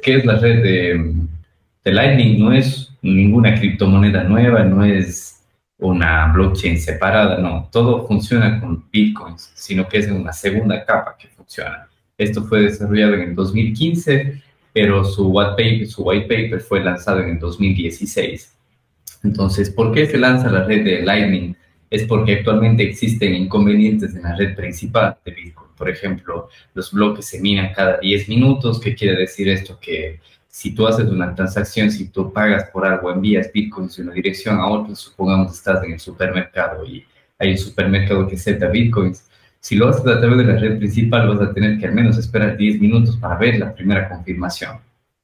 ¿qué es la red de, Lightning? No es ninguna criptomoneda nueva, no es una blockchain separada, no, todo funciona con bitcoins, sino que es una segunda capa que funciona. Esto fue desarrollado en el 2015, pero su white paper, su white paper fue lanzado en el 2016. Entonces, ¿por qué se lanza la red de Lightning? Es porque actualmente existen inconvenientes en la red principal de Bitcoin. Por ejemplo, los bloques se minan cada 10 minutos. ¿Qué quiere decir esto? Que si tú haces una transacción, si tú pagas por algo, envías bitcoins de una dirección a otra, supongamos estás en el supermercado y hay un supermercado que acepta bitcoins, si lo haces a través de la red principal vas a tener que al menos esperar 10 minutos para ver la primera confirmación.